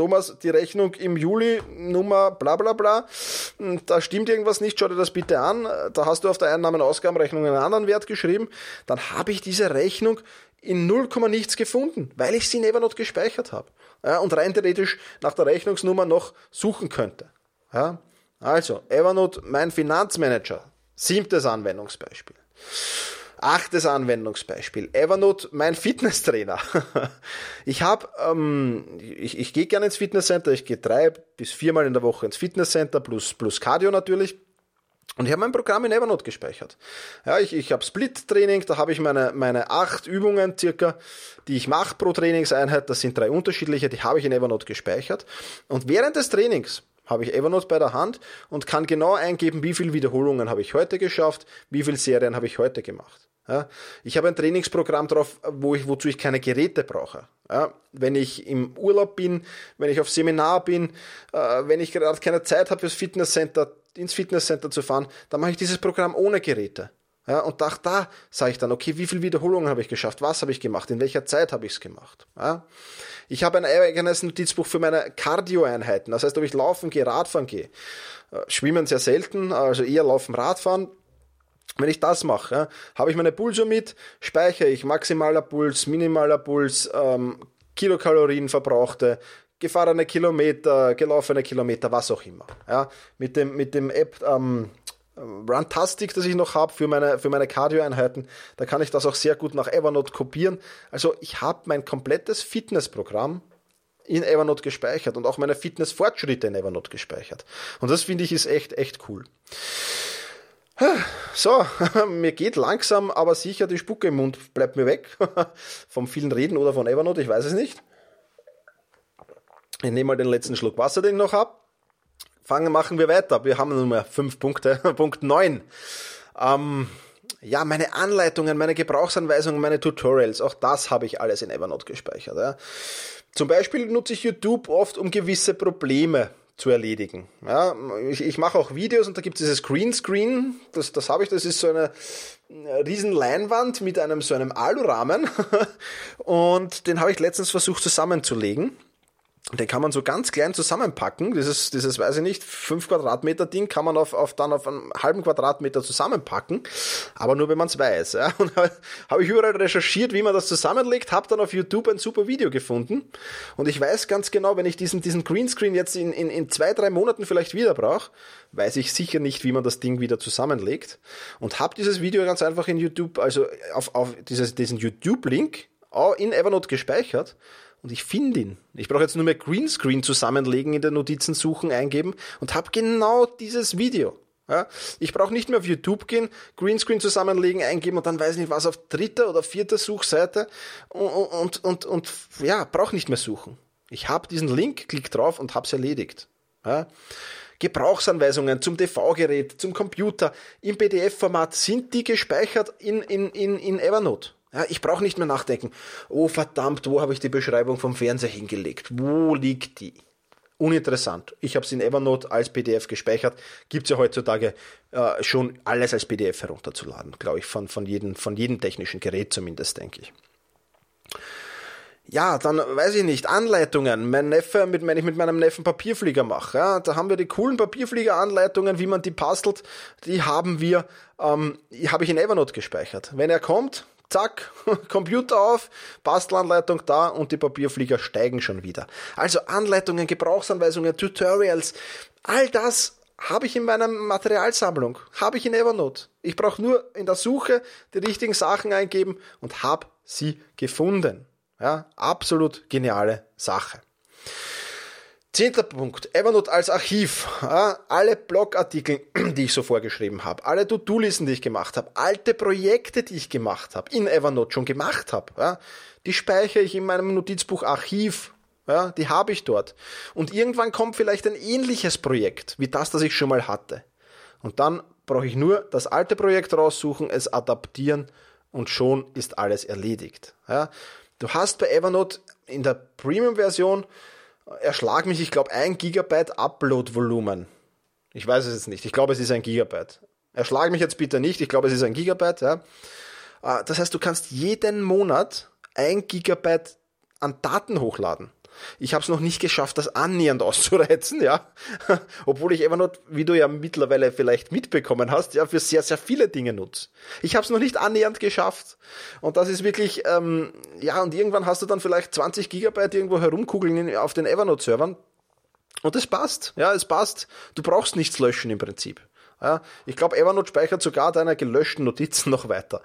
Thomas, die Rechnung im Juli, Nummer bla bla bla, hm, da stimmt irgendwas nicht, schau dir das bitte an, da hast du auf der Einnahmen-Ausgabenrechnung einen anderen Wert geschrieben, dann habe ich diese Rechnung in 0, nichts gefunden, weil ich sie in Evernote gespeichert habe ja, und rein theoretisch nach der Rechnungsnummer noch suchen könnte. Ja, also, Evernote, mein Finanzmanager, siebtes Anwendungsbeispiel. Achtes Anwendungsbeispiel. Evernote, mein Fitnesstrainer. ich habe, ähm, ich, ich gehe gerne ins Fitnesscenter. Ich gehe drei bis viermal in der Woche ins Fitnesscenter plus, plus Cardio natürlich. Und ich habe mein Programm in Evernote gespeichert. Ja, ich, ich habe Split-Training, da habe ich meine, meine acht Übungen circa, die ich mache pro Trainingseinheit. Das sind drei unterschiedliche, die habe ich in Evernote gespeichert. Und während des Trainings habe ich Evernote bei der Hand und kann genau eingeben, wie viele Wiederholungen habe ich heute geschafft, wie viele Serien habe ich heute gemacht. Ja, ich habe ein Trainingsprogramm drauf, wo ich, wozu ich keine Geräte brauche. Ja, wenn ich im Urlaub bin, wenn ich auf Seminar bin, äh, wenn ich gerade keine Zeit habe fürs Fitnesscenter, ins Fitnesscenter zu fahren, dann mache ich dieses Programm ohne Geräte. Ja, und da, da sage ich dann, okay, wie viele Wiederholungen habe ich geschafft? Was habe ich gemacht? In welcher Zeit habe ich es gemacht? Ja. Ich habe ein eigenes Notizbuch für meine Cardio-Einheiten. Das heißt, ob ich laufen gehe, Radfahren gehe. Äh, schwimmen sehr selten, also eher laufen, Radfahren Wenn ich das mache, ja, habe ich meine Pulso mit, speichere ich maximaler Puls, minimaler Puls, ähm, Kilokalorien verbrauchte, gefahrene Kilometer, gelaufene Kilometer, was auch immer. Ja, mit dem, mit dem App ähm, Runtastic, das ich noch habe für meine, für meine Cardio-Einheiten, da kann ich das auch sehr gut nach Evernote kopieren. Also ich habe mein komplettes Fitnessprogramm in Evernote gespeichert und auch meine Fitnessfortschritte in Evernote gespeichert. Und das finde ich ist echt, echt cool. So, mir geht langsam, aber sicher die Spucke im Mund bleibt mir weg. Vom vielen Reden oder von Evernote, ich weiß es nicht. Ich nehme mal den letzten Schluck Wasser, den ich noch habe. Fangen, machen wir weiter. Wir haben nur mehr fünf Punkte. Punkt neun. Ähm, ja, meine Anleitungen, meine Gebrauchsanweisungen, meine Tutorials, auch das habe ich alles in Evernote gespeichert. Ja. Zum Beispiel nutze ich YouTube oft, um gewisse Probleme zu erledigen. Ja, ich, ich mache auch Videos und da gibt es dieses Greenscreen, das, das habe ich, das ist so eine riesen Leinwand mit einem so einem Alurahmen und den habe ich letztens versucht zusammenzulegen. Den kann man so ganz klein zusammenpacken. Dieses, dieses, weiß ich nicht, 5 Quadratmeter Ding kann man auf, auf dann auf einen halben Quadratmeter zusammenpacken. Aber nur wenn man es weiß. Ja. Und habe ich überall recherchiert, wie man das zusammenlegt, habe dann auf YouTube ein super Video gefunden. Und ich weiß ganz genau, wenn ich diesen, diesen Greenscreen jetzt in, in, in zwei, drei Monaten vielleicht wieder brauche, weiß ich sicher nicht, wie man das Ding wieder zusammenlegt. Und habe dieses Video ganz einfach in YouTube, also auf, auf dieses, diesen YouTube-Link in Evernote gespeichert und ich finde ihn. Ich brauche jetzt nur mehr Greenscreen zusammenlegen, in der Notizen suchen, eingeben und habe genau dieses Video. Ja, ich brauche nicht mehr auf YouTube gehen, Greenscreen zusammenlegen, eingeben und dann weiß ich nicht was auf dritter oder vierter Suchseite und, und, und, und ja, brauche nicht mehr suchen. Ich habe diesen Link, klick drauf und hab's erledigt. Ja. Gebrauchsanweisungen zum TV-Gerät, zum Computer im PDF-Format sind die gespeichert in, in, in, in Evernote. Ja, ich brauche nicht mehr nachdenken. Oh verdammt, wo habe ich die Beschreibung vom Fernseher hingelegt? Wo liegt die? Uninteressant. Ich habe es in Evernote als PDF gespeichert. Gibt es ja heutzutage äh, schon alles als PDF herunterzuladen, glaube ich, von, von, jedem, von jedem technischen Gerät zumindest, denke ich. Ja, dann weiß ich nicht, Anleitungen. Mein Neffe, mit, wenn ich mit meinem Neffen Papierflieger mache, ja, da haben wir die coolen Papierflieger-Anleitungen, wie man die bastelt, die haben wir, ähm, habe ich in Evernote gespeichert. Wenn er kommt, zack, Computer auf, Bastelanleitung da und die Papierflieger steigen schon wieder. Also Anleitungen, Gebrauchsanweisungen, Tutorials, all das habe ich in meiner Materialsammlung, habe ich in Evernote. Ich brauche nur in der Suche die richtigen Sachen eingeben und habe sie gefunden. Ja, absolut geniale Sache. Zehnter Punkt, Evernote als Archiv. Ja, alle Blogartikel, die ich so vorgeschrieben habe, alle To-Do-Listen, die ich gemacht habe, alte Projekte, die ich gemacht habe, in Evernote schon gemacht habe, die speichere ich in meinem Notizbuch Archiv. Die habe ich dort. Und irgendwann kommt vielleicht ein ähnliches Projekt, wie das, das ich schon mal hatte. Und dann brauche ich nur das alte Projekt raussuchen, es adaptieren und schon ist alles erledigt. Du hast bei Evernote in der Premium-Version erschlag mich, ich glaube, ein Gigabyte Upload-Volumen. Ich weiß es jetzt nicht. Ich glaube, es ist ein Gigabyte. Erschlag mich jetzt bitte nicht. Ich glaube, es ist ein Gigabyte. Ja. Ah, das heißt, du kannst jeden Monat ein Gigabyte an Daten hochladen. Ich habe es noch nicht geschafft, das annähernd auszureizen, ja. Obwohl ich Evernote, wie du ja mittlerweile vielleicht mitbekommen hast, ja, für sehr, sehr viele Dinge nutze. Ich habe es noch nicht annähernd geschafft. Und das ist wirklich, ähm, ja, und irgendwann hast du dann vielleicht 20 Gigabyte irgendwo herumkugeln auf den Evernote-Servern. Und es passt, ja, es passt. Du brauchst nichts löschen im Prinzip. Ja, ich glaube, Evernote speichert sogar deine gelöschten Notizen noch weiter.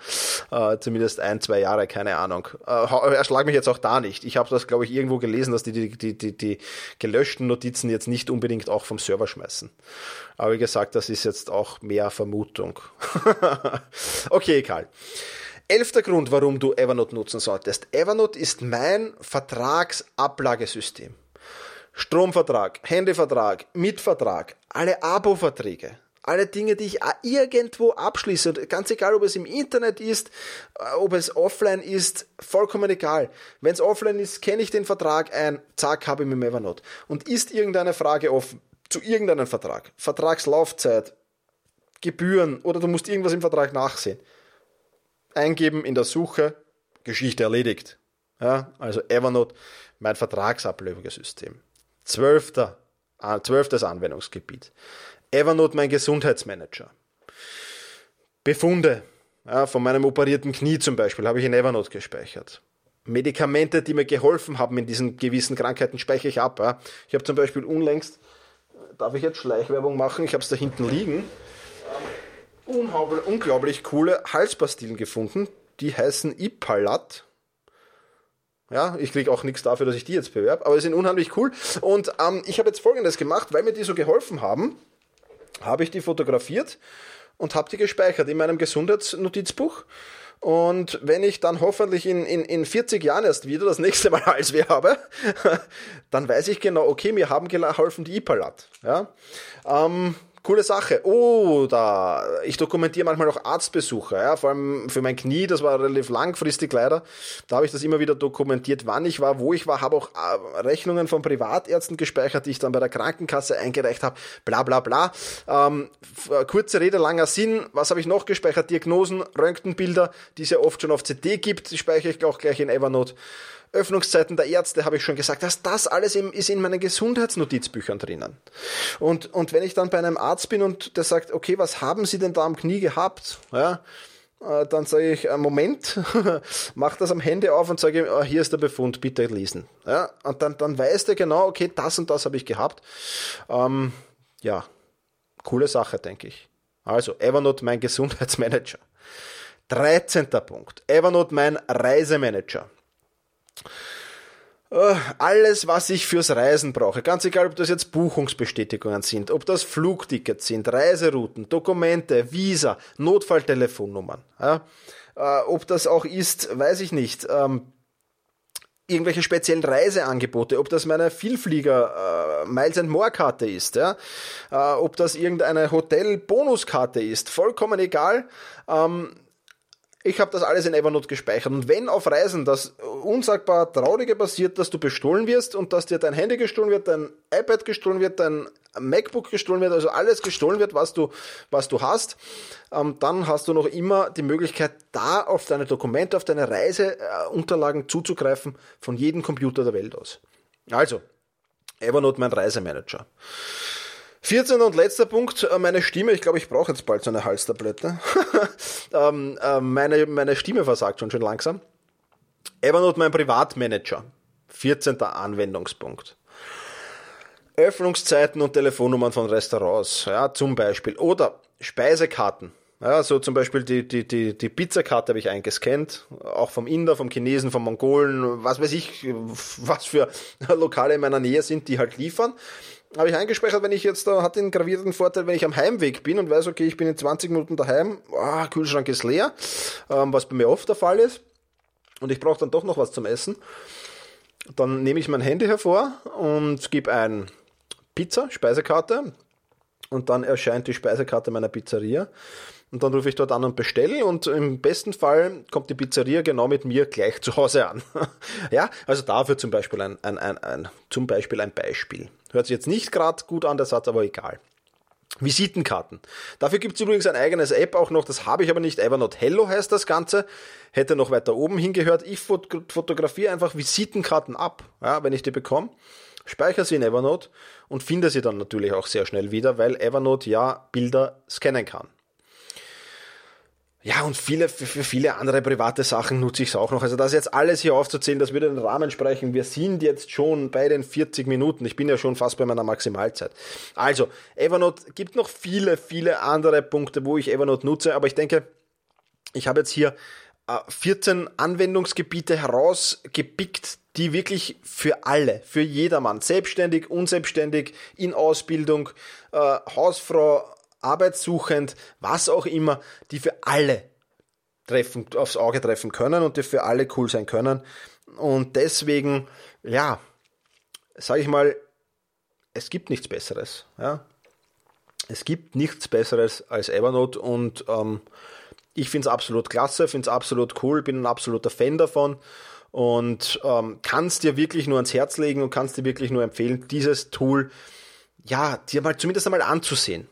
Äh, zumindest ein, zwei Jahre, keine Ahnung. Äh, erschlag mich jetzt auch da nicht. Ich habe das, glaube ich, irgendwo gelesen, dass die, die, die, die, die gelöschten Notizen jetzt nicht unbedingt auch vom Server schmeißen. Aber wie gesagt, das ist jetzt auch mehr Vermutung. okay, egal. Elfter Grund, warum du Evernote nutzen solltest. Evernote ist mein Vertragsablagesystem. Stromvertrag, Handyvertrag, Mietvertrag, alle Abo-Verträge, alle Dinge, die ich irgendwo abschließe, ganz egal, ob es im Internet ist, äh, ob es offline ist, vollkommen egal. Wenn es offline ist, kenne ich den Vertrag ein, zack, habe ich mit Evernote. Und ist irgendeine Frage offen zu irgendeinem Vertrag, Vertragslaufzeit, Gebühren oder du musst irgendwas im Vertrag nachsehen, eingeben in der Suche, Geschichte erledigt. Ja, also Evernote, mein Vertragsablösesystem. Zwölfter, äh, zwölftes Anwendungsgebiet. Evernote mein Gesundheitsmanager. Befunde ja, von meinem operierten Knie zum Beispiel habe ich in Evernote gespeichert. Medikamente, die mir geholfen haben in diesen gewissen Krankheiten, speichere ich ab. Ja. Ich habe zum Beispiel unlängst, darf ich jetzt Schleichwerbung machen, ich habe es da hinten liegen, unglaublich coole Halspastillen gefunden. Die heißen Ipalat. Ja, ich kriege auch nichts dafür, dass ich die jetzt bewerbe, aber sie sind unheimlich cool. Und ähm, ich habe jetzt folgendes gemacht, weil mir die so geholfen haben, habe ich die fotografiert und habe die gespeichert in meinem Gesundheitsnotizbuch. Und wenn ich dann hoffentlich in, in, in 40 Jahren erst wieder das nächste Mal Halsweh habe, dann weiß ich genau, okay, mir haben geholfen die Ipalat. Ja? Ähm, Coole Sache. Oh, da, ich dokumentiere manchmal auch Arztbesuche, ja, vor allem für mein Knie, das war relativ langfristig leider. Da habe ich das immer wieder dokumentiert, wann ich war, wo ich war, habe auch äh, Rechnungen von Privatärzten gespeichert, die ich dann bei der Krankenkasse eingereicht habe, bla bla bla. Ähm, äh, kurze Rede, langer Sinn. Was habe ich noch gespeichert? Diagnosen, Röntgenbilder, die es ja oft schon auf CD gibt, die speichere ich auch gleich in Evernote. Öffnungszeiten der Ärzte, habe ich schon gesagt, dass das alles ist in meinen Gesundheitsnotizbüchern drinnen. Und, und wenn ich dann bei einem Arzt bin und der sagt, okay, was haben Sie denn da am Knie gehabt? Ja, äh, dann sage ich, äh, Moment, mach das am Handy auf und sage, oh, hier ist der Befund, bitte lesen. Ja, und dann, dann weiß der genau, okay, das und das habe ich gehabt. Ähm, ja, coole Sache, denke ich. Also, Evernote, mein Gesundheitsmanager. 13. Punkt. Evernote, mein Reisemanager. Äh, alles, was ich fürs Reisen brauche, ganz egal, ob das jetzt Buchungsbestätigungen sind, ob das Flugtickets sind, Reiserouten, Dokumente, Visa, Notfalltelefonnummern, ja, äh, ob das auch ist, weiß ich nicht, ähm, irgendwelche speziellen Reiseangebote, ob das meine Vielflieger äh, Miles and More Karte ist, ja, äh, ob das irgendeine Hotel Bonuskarte ist, vollkommen egal. Ähm, ich habe das alles in Evernote gespeichert. Und wenn auf Reisen das unsagbar Traurige passiert, dass du bestohlen wirst und dass dir dein Handy gestohlen wird, dein iPad gestohlen wird, dein MacBook gestohlen wird, also alles gestohlen wird, was du, was du hast, ähm, dann hast du noch immer die Möglichkeit, da auf deine Dokumente, auf deine Reiseunterlagen zuzugreifen von jedem Computer der Welt aus. Also, Evernote mein Reisemanager. 14. und letzter Punkt, äh, meine Stimme. Ich glaube, ich brauche jetzt bald so eine Halstablette. ähm, äh, meine, meine Stimme versagt schon schön langsam. Evernote mein Privatmanager. 14. Anwendungspunkt. Öffnungszeiten und Telefonnummern von Restaurants, ja, zum Beispiel. Oder Speisekarten. Ja, so zum Beispiel die, die, die, die Pizzakarte habe ich eingescannt, auch vom Inder, vom Chinesen, vom Mongolen, was weiß ich, was für Lokale in meiner Nähe sind, die halt liefern habe ich eingespeichert, wenn ich jetzt da, hat den gravierenden Vorteil, wenn ich am Heimweg bin und weiß, okay, ich bin in 20 Minuten daheim, oh, Kühlschrank ist leer, ähm, was bei mir oft der Fall ist, und ich brauche dann doch noch was zum Essen, dann nehme ich mein Handy hervor und gebe ein Pizza, Speisekarte, und dann erscheint die Speisekarte meiner Pizzeria. Und dann rufe ich dort an und bestelle und im besten Fall kommt die Pizzeria genau mit mir gleich zu Hause an. ja, also dafür zum Beispiel ein, ein, ein, ein, zum Beispiel ein Beispiel. Hört sich jetzt nicht gerade gut an, der Satz, aber egal. Visitenkarten. Dafür gibt es übrigens ein eigenes App auch noch, das habe ich aber nicht. Evernote Hello heißt das Ganze. Hätte noch weiter oben hingehört. Ich fotografiere einfach Visitenkarten ab, ja, wenn ich die bekomme. Speichere sie in Evernote und finde sie dann natürlich auch sehr schnell wieder, weil Evernote ja Bilder scannen kann. Ja, und viele, für, viele andere private Sachen nutze ich es auch noch. Also das jetzt alles hier aufzuzählen, das würde den Rahmen sprechen. Wir sind jetzt schon bei den 40 Minuten. Ich bin ja schon fast bei meiner Maximalzeit. Also, Evernote gibt noch viele, viele andere Punkte, wo ich Evernote nutze, aber ich denke, ich habe jetzt hier 14 äh, Anwendungsgebiete herausgepickt, die wirklich für alle, für jedermann, selbstständig, unselbstständig, in Ausbildung, äh, Hausfrau, arbeitssuchend, was auch immer, die für alle treffen, aufs Auge treffen können und die für alle cool sein können. Und deswegen, ja, sage ich mal, es gibt nichts Besseres. Ja? Es gibt nichts Besseres als Evernote und ähm, ich finde es absolut klasse, finde es absolut cool, bin ein absoluter Fan davon und ähm, kann es dir wirklich nur ans Herz legen und kann es dir wirklich nur empfehlen, dieses Tool ja, dir mal zumindest einmal anzusehen.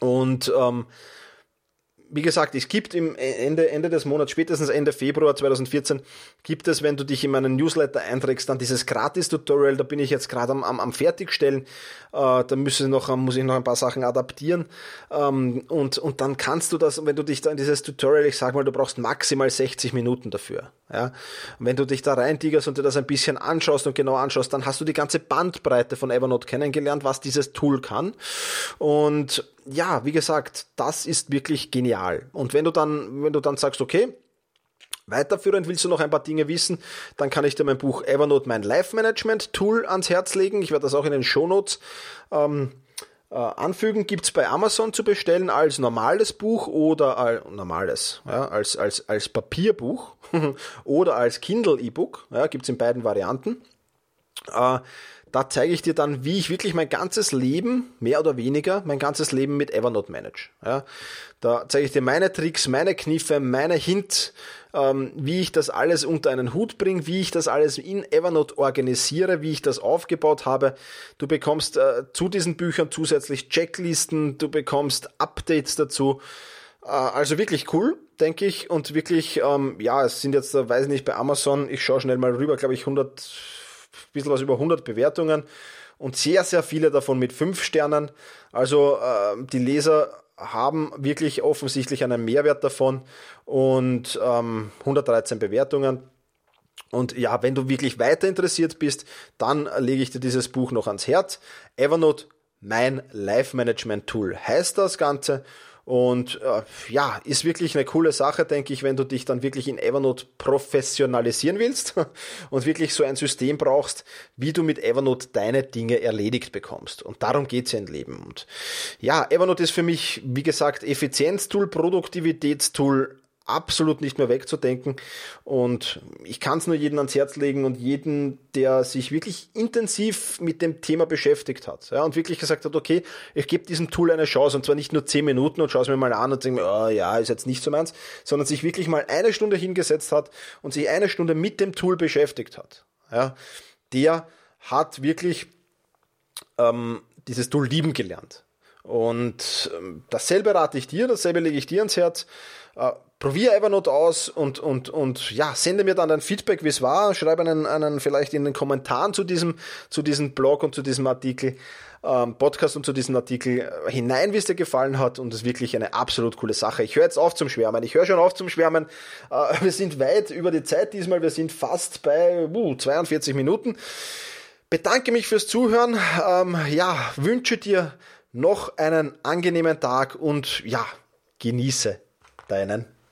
Und ähm, wie gesagt, es gibt im Ende, Ende des Monats, spätestens Ende Februar 2014, gibt es, wenn du dich in meinen Newsletter einträgst, dann dieses Gratis-Tutorial, da bin ich jetzt gerade am, am, am Fertigstellen, äh, da müssen noch, muss ich noch ein paar Sachen adaptieren ähm, und, und dann kannst du das, wenn du dich da in dieses Tutorial, ich sag mal, du brauchst maximal 60 Minuten dafür. Ja? Wenn du dich da reintigerst und dir das ein bisschen anschaust und genau anschaust, dann hast du die ganze Bandbreite von Evernote kennengelernt, was dieses Tool kann und ja, wie gesagt, das ist wirklich genial. Und wenn du dann, wenn du dann sagst, okay, Weiterführend willst du noch ein paar Dinge wissen, dann kann ich dir mein Buch Evernote, mein Life Management Tool ans Herz legen. Ich werde das auch in den Shownotes ähm, äh, anfügen. Gibt's bei Amazon zu bestellen als normales Buch oder als normales, ja, als, als, als Papierbuch oder als Kindle E-Book. Ja, gibt's in beiden Varianten. Äh, da zeige ich dir dann, wie ich wirklich mein ganzes Leben, mehr oder weniger, mein ganzes Leben mit Evernote manage. Ja, da zeige ich dir meine Tricks, meine Kniffe, meine Hints, ähm, wie ich das alles unter einen Hut bringe, wie ich das alles in Evernote organisiere, wie ich das aufgebaut habe. Du bekommst äh, zu diesen Büchern zusätzlich Checklisten, du bekommst Updates dazu. Äh, also wirklich cool, denke ich. Und wirklich, ähm, ja, es sind jetzt, äh, weiß ich nicht, bei Amazon, ich schaue schnell mal rüber, glaube ich, 100 bisschen was über 100 Bewertungen und sehr, sehr viele davon mit 5 Sternen. Also äh, die Leser haben wirklich offensichtlich einen Mehrwert davon und ähm, 113 Bewertungen. Und ja, wenn du wirklich weiter interessiert bist, dann lege ich dir dieses Buch noch ans Herz. Evernote, mein Life Management Tool heißt das Ganze. Und äh, ja, ist wirklich eine coole Sache, denke ich, wenn du dich dann wirklich in Evernote professionalisieren willst und wirklich so ein System brauchst, wie du mit Evernote deine Dinge erledigt bekommst. Und darum geht's ja im Leben. Und ja, Evernote ist für mich, wie gesagt, Effizienztool, Produktivitätstool, absolut nicht mehr wegzudenken. Und ich kann es nur jedem ans Herz legen und jeden, der sich wirklich intensiv mit dem Thema beschäftigt hat ja, und wirklich gesagt hat, okay, ich gebe diesem Tool eine Chance und zwar nicht nur zehn Minuten und schaue es mir mal an und denke mir, oh, ja, ist jetzt nicht so meins, sondern sich wirklich mal eine Stunde hingesetzt hat und sich eine Stunde mit dem Tool beschäftigt hat. Ja, der hat wirklich ähm, dieses Tool lieben gelernt. Und ähm, dasselbe rate ich dir, dasselbe lege ich dir ans Herz. Äh, probier Evernote aus und, und, und ja, sende mir dann dein Feedback, wie es war. Schreibe einen, einen vielleicht in den Kommentaren zu diesem, zu diesem Blog und zu diesem Artikel, ähm, Podcast und zu diesem Artikel hinein, wie es dir gefallen hat. Und es ist wirklich eine absolut coole Sache. Ich höre jetzt auf zum Schwärmen. Ich höre schon auf zum Schwärmen. Äh, wir sind weit über die Zeit diesmal. Wir sind fast bei uh, 42 Minuten. Bedanke mich fürs Zuhören. Ähm, ja, wünsche dir noch einen angenehmen Tag und ja, genieße deinen